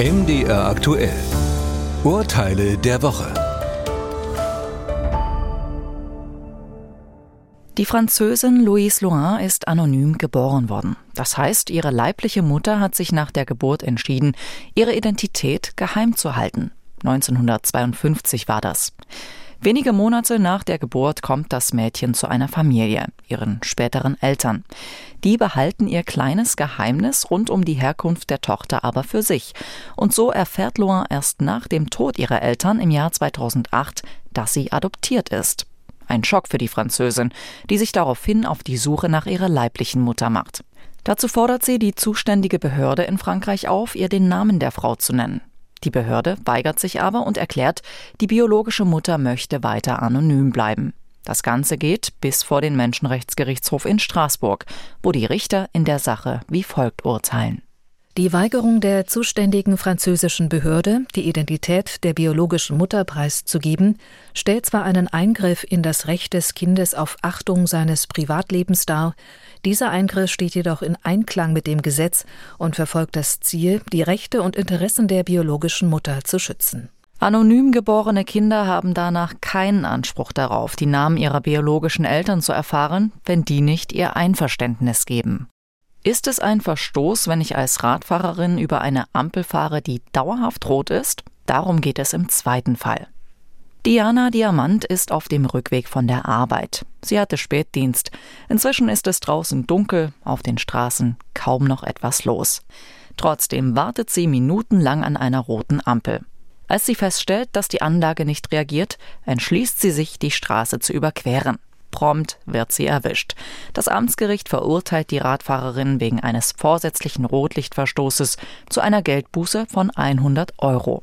MDR aktuell. Urteile der Woche. Die Französin Louise Loin ist anonym geboren worden. Das heißt, ihre leibliche Mutter hat sich nach der Geburt entschieden, ihre Identität geheim zu halten. 1952 war das. Wenige Monate nach der Geburt kommt das Mädchen zu einer Familie, ihren späteren Eltern. Die behalten ihr kleines Geheimnis rund um die Herkunft der Tochter aber für sich. Und so erfährt Loin erst nach dem Tod ihrer Eltern im Jahr 2008, dass sie adoptiert ist. Ein Schock für die Französin, die sich daraufhin auf die Suche nach ihrer leiblichen Mutter macht. Dazu fordert sie die zuständige Behörde in Frankreich auf, ihr den Namen der Frau zu nennen. Die Behörde weigert sich aber und erklärt, die biologische Mutter möchte weiter anonym bleiben. Das Ganze geht bis vor den Menschenrechtsgerichtshof in Straßburg, wo die Richter in der Sache wie folgt urteilen. Die Weigerung der zuständigen französischen Behörde, die Identität der biologischen Mutter preiszugeben, stellt zwar einen Eingriff in das Recht des Kindes auf Achtung seines Privatlebens dar, dieser Eingriff steht jedoch in Einklang mit dem Gesetz und verfolgt das Ziel, die Rechte und Interessen der biologischen Mutter zu schützen. Anonym geborene Kinder haben danach keinen Anspruch darauf, die Namen ihrer biologischen Eltern zu erfahren, wenn die nicht ihr Einverständnis geben. Ist es ein Verstoß, wenn ich als Radfahrerin über eine Ampel fahre, die dauerhaft rot ist? Darum geht es im zweiten Fall. Diana Diamant ist auf dem Rückweg von der Arbeit. Sie hatte Spätdienst. Inzwischen ist es draußen dunkel, auf den Straßen kaum noch etwas los. Trotzdem wartet sie minutenlang an einer roten Ampel. Als sie feststellt, dass die Anlage nicht reagiert, entschließt sie sich, die Straße zu überqueren. Prompt wird sie erwischt. Das Amtsgericht verurteilt die Radfahrerin wegen eines vorsätzlichen Rotlichtverstoßes zu einer Geldbuße von 100 Euro.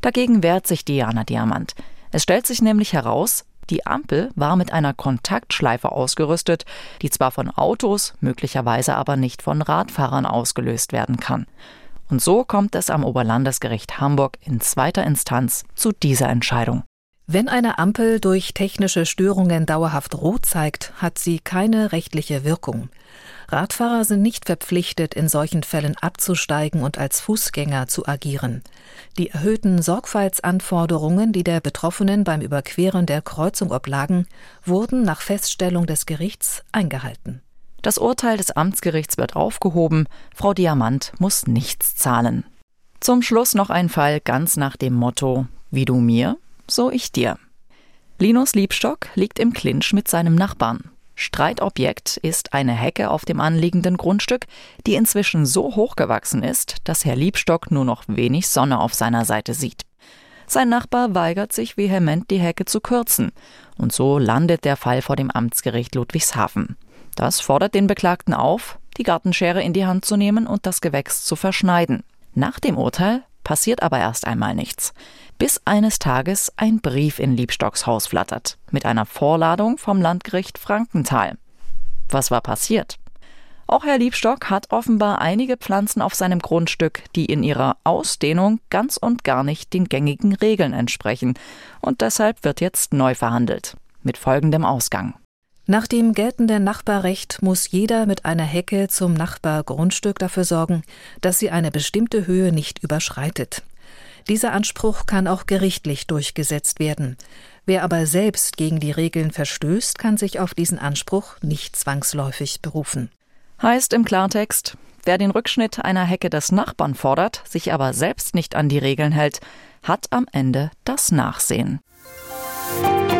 Dagegen wehrt sich Diana Diamant. Es stellt sich nämlich heraus, die Ampel war mit einer Kontaktschleife ausgerüstet, die zwar von Autos, möglicherweise aber nicht von Radfahrern ausgelöst werden kann. Und so kommt es am Oberlandesgericht Hamburg in zweiter Instanz zu dieser Entscheidung. Wenn eine Ampel durch technische Störungen dauerhaft rot zeigt, hat sie keine rechtliche Wirkung. Radfahrer sind nicht verpflichtet, in solchen Fällen abzusteigen und als Fußgänger zu agieren. Die erhöhten Sorgfaltsanforderungen, die der Betroffenen beim Überqueren der Kreuzung oblagen, wurden nach Feststellung des Gerichts eingehalten. Das Urteil des Amtsgerichts wird aufgehoben, Frau Diamant muss nichts zahlen. Zum Schluss noch ein Fall ganz nach dem Motto Wie du mir, so ich dir. Linus Liebstock liegt im Clinch mit seinem Nachbarn. Streitobjekt ist eine Hecke auf dem anliegenden Grundstück, die inzwischen so hochgewachsen ist, dass Herr Liebstock nur noch wenig Sonne auf seiner Seite sieht. Sein Nachbar weigert sich vehement, die Hecke zu kürzen, und so landet der Fall vor dem Amtsgericht Ludwigshafen. Das fordert den Beklagten auf, die Gartenschere in die Hand zu nehmen und das Gewächs zu verschneiden. Nach dem Urteil passiert aber erst einmal nichts. Bis eines Tages ein Brief in Liebstocks Haus flattert, mit einer Vorladung vom Landgericht Frankenthal. Was war passiert? Auch Herr Liebstock hat offenbar einige Pflanzen auf seinem Grundstück, die in ihrer Ausdehnung ganz und gar nicht den gängigen Regeln entsprechen, und deshalb wird jetzt neu verhandelt, mit folgendem Ausgang. Nach dem geltenden Nachbarrecht muss jeder mit einer Hecke zum Nachbargrundstück dafür sorgen, dass sie eine bestimmte Höhe nicht überschreitet. Dieser Anspruch kann auch gerichtlich durchgesetzt werden. Wer aber selbst gegen die Regeln verstößt, kann sich auf diesen Anspruch nicht zwangsläufig berufen. Heißt im Klartext, wer den Rückschnitt einer Hecke des Nachbarn fordert, sich aber selbst nicht an die Regeln hält, hat am Ende das Nachsehen. Musik